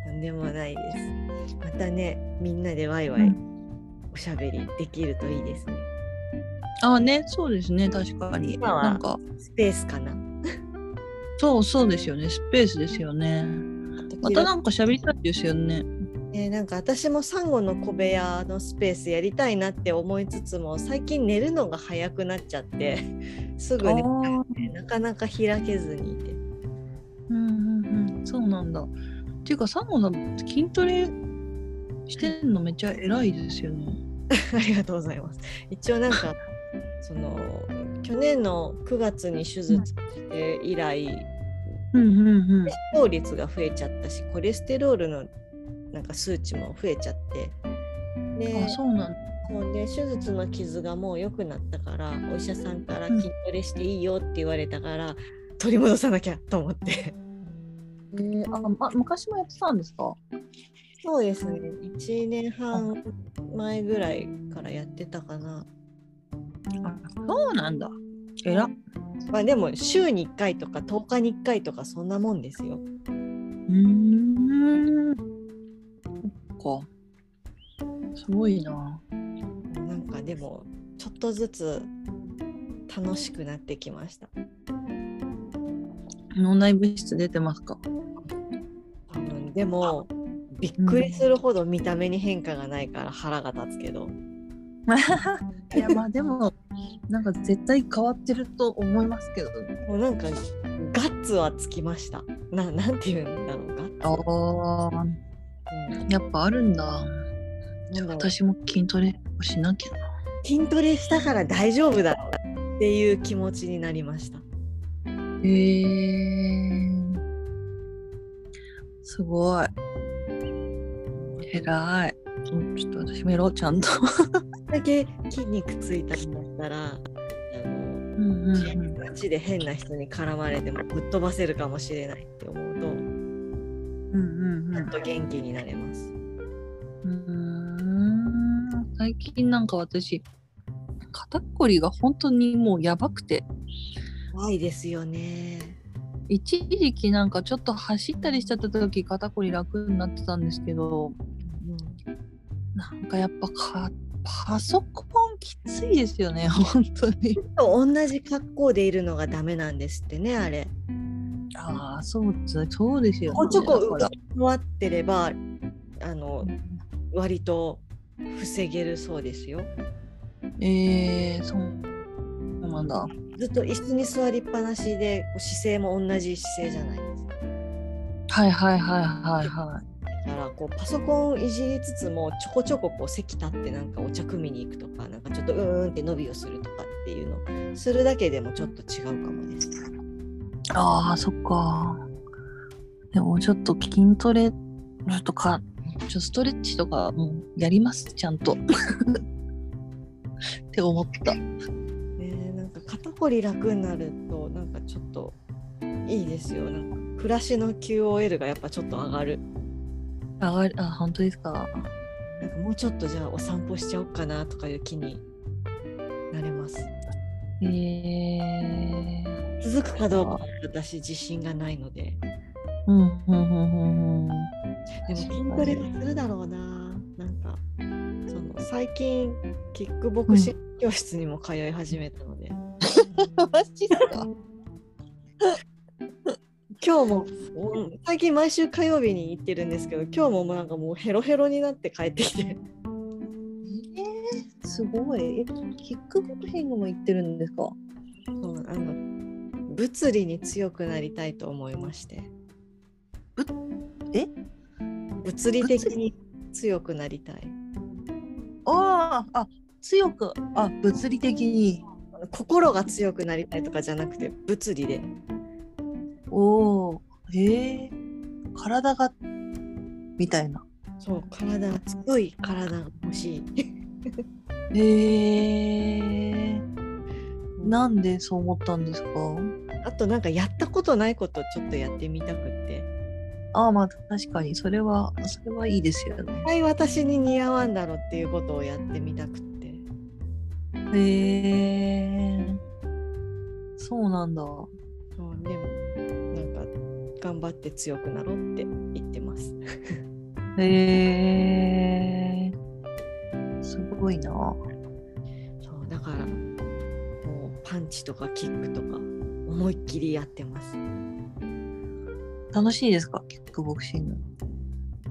とんでもないですまたねみんなでワイワイうん。おしゃべりできるといいですね、ああねそうですね。確かに。今はなんか。スペースかな。そうそうですよね。スペースですよね。またなんか喋りたいですよね。ね、なんか私もサンゴの小部屋のスペースやりたいなって思いつつも最近寝るのが早くなっちゃって すぐあ寝ー。なかなか開けずに。いてうんうんうん。そうなんだ。っていうかサンゴさん筋トレしてんのめっちゃ偉いですよね。ありがとうございます。一応なんか その去年の9月に手術して以来うんうんうん。血糖率が増えちゃったしコレステロールのなんか数値も増えちゃって。であそうなんだ。そうで手術の傷がもう良くなったからお医者さんから筋トレしていいよって言われたから、取り戻さなきゃと思って。えー、あ、ま、昔もやってたんですか？そうですね。1年半前ぐらいからやってたかな。あそうなんだ。偉っ。まあでも週に1回とか10日に1回とかそんなもんですよ。うーん。そっか。すごいな。なんかでもちょっとずつ楽しくなってきました。脳内物質出てますか？でもびっくりするほど見た目に変化がないから腹が立つけど、いやまあでもなんか絶対変わってると思いますけどね。もうなんかガッツはつきました。ななんて言うんだろうガッツ。ああうん。やっぱあるんだ。なんだ私も筋トレをしなきゃな。筋トレしたから大丈夫だっていう気持ちになりました。へえすごい偉い。うんちょっと私もやろうちゃんと。だけ筋肉ついたんだったらあのうんうん。街で変な人に絡まれてもぶっ飛ばせるかもしれないって思うとうんうんちょっと元気になれます。うん。最近なんか私肩こりが本当にもうやばくて。怖いですよね。一時期なんかちょっと走ったりしちゃった時肩こり楽になってたんですけどなんかやっぱかパソコンきついですよね 本当にと同じ格好でいるのがダメなんですってねあれ。ああそうですそうですよねちょこちょこだから動き回ってればあの割と防げるそうですよ。えー、そうなんだずっと椅子に座りっぱなしで姿勢も同じ姿勢じゃないですか。はいはいはいはいはだからこうパソコンをいじりつつもちょこちょここう席立ってなんかお茶組みに行くとかなんかちょっとうーんって伸びをするとかっていうのするだけでもちょっと違うかもです。いああそっか。でもちょっと筋トレちょっとかちょストレッチとかもやりますちゃんと。って思った。ねえなんか肩こり楽になるとなんかちょっといいですよ。なんか暮らしの QOL がやっぱちょっと上がる上がるあ本当ですか？なんかもうちょっとじゃあお散歩しちゃおうかなとかいう気になれます。えー、続くかどうか私自信がないので。うんうんうんうんうんでも筋トレはするだろうな。なんかその最近キックボクシング教室にも通い始めたので、マジっすか？今日もうん。最近毎週火曜日に行ってるんですけど今日もなんかもうヘロヘロになって帰ってきて。えー、すごい。えキックボクシングも行ってるんですか？そうあの物理に強くなりたいと思いまして。ぶえ？物理的に強くなりたい。あああ強く。あ物理的に。心が強くなりたいとかじゃなくて物理でおおへえ体がみたいな。そう体が強い体が欲しい。へえなんでそう思ったんですか？あとなんかやったことないことをちょっとやってみたくって。ああまあ確かに。それはそれはいいですよね。絶対私に似合わんだろうっていうことをやってみたくって。へえそうなんだ。そうでも頑張って強くなろうって言ってます。へえすごいな。そうだからもうパンチとかキックとか思いっきりやってます。楽しいですか？キックボクシング。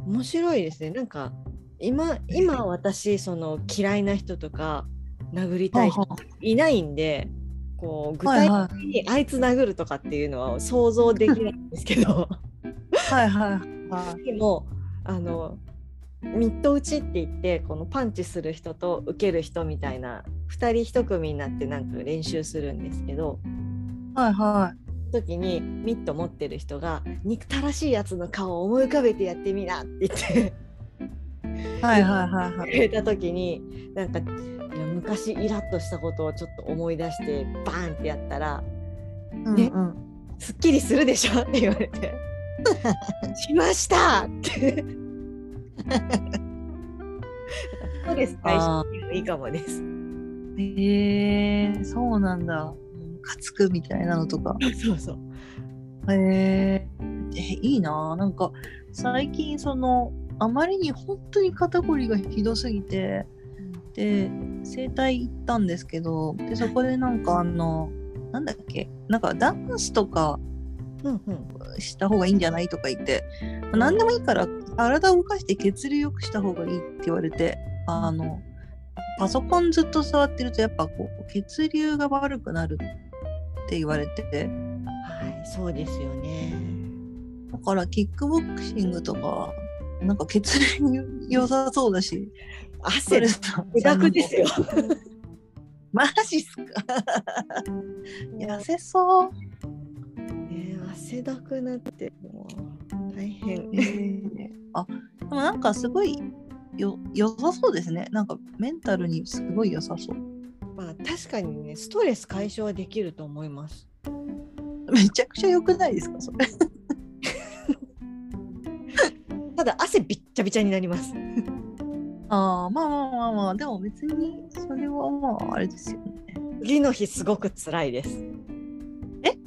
面白いですね。なんか今今私その嫌いな人とか殴りたい人はあ。いないんでこう具体的にあいつ殴るとかっていうのは想像できないんですけど。はいはいはい。でもあのミット打ちって言ってこのパンチする人と受ける人みたいな2人1組になってなんか練習するんですけど。はいは時にミット持ってる人が憎たらしいやつの顔を思い浮かべてやってみなって言って。いはいはいはいはい。くれた時になんかいや昔イラッとしたことをちょっと思い出してバーンってやったらねうんうん。すっきりするでしょって言われて。しました！って。ストレス解消にもいいかもです。へえそうなんだ。ムカつくみたいなのとか。そうそう。へええいいな。なんか最近そのあまりに本当に肩こりがひどすぎてで整体行ったんですけどでそこでなんかあのなんだっけなんかダンスとか。した方がいいんじゃないとか言って、まあ何でもいいから体を動かして血流良くした方がいいって言われてあのパソコンずっと触ってるとやっぱこう血流が悪くなるって言われてはい、そうですよね。だからキックボクシングとかなんか血流に良さそうだし。汗ストレスだくですよ。マジっすか。痩せそう。ね汗だくなってもう大変。あでもなんかすごいよ良さそうですね。なんかメンタルにすごい良さそう。まあ確かにねストレス解消はできると思います。めちゃくちゃ良くないですかそれただ汗びっちゃびちゃになります。ああまあまあまあまあでも別にそれはまああれですよね次の日すごく辛いです。え？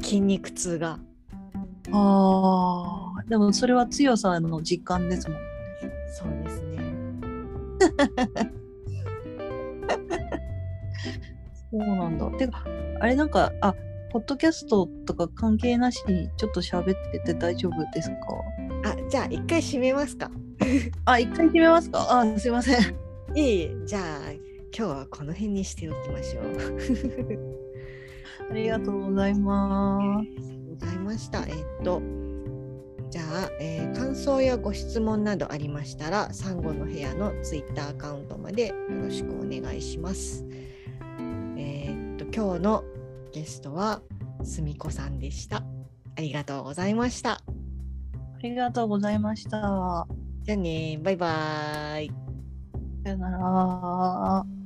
筋肉痛が。ああでもそれは強さの実感ですもんそうですね。そうなんだてかあれなんかあポッドキャストとか関係なしにちょっと喋ってて大丈夫ですか？あじゃあ一回閉めますか。あ一回決めますか？あすいませんいえいえじゃあ今日はこの辺にしておきましょう。ありがとうございますありがとうございました。えーっと、じゃあ、えー感想やご質問などありましたら、サンゴの部屋のツイッターアカウントまでよろしくお願いします。えーっと、今日のゲストは、すみこさんでした。ありがとうございました。ありがとうございましたじゃあね、バイバーイ。さよなら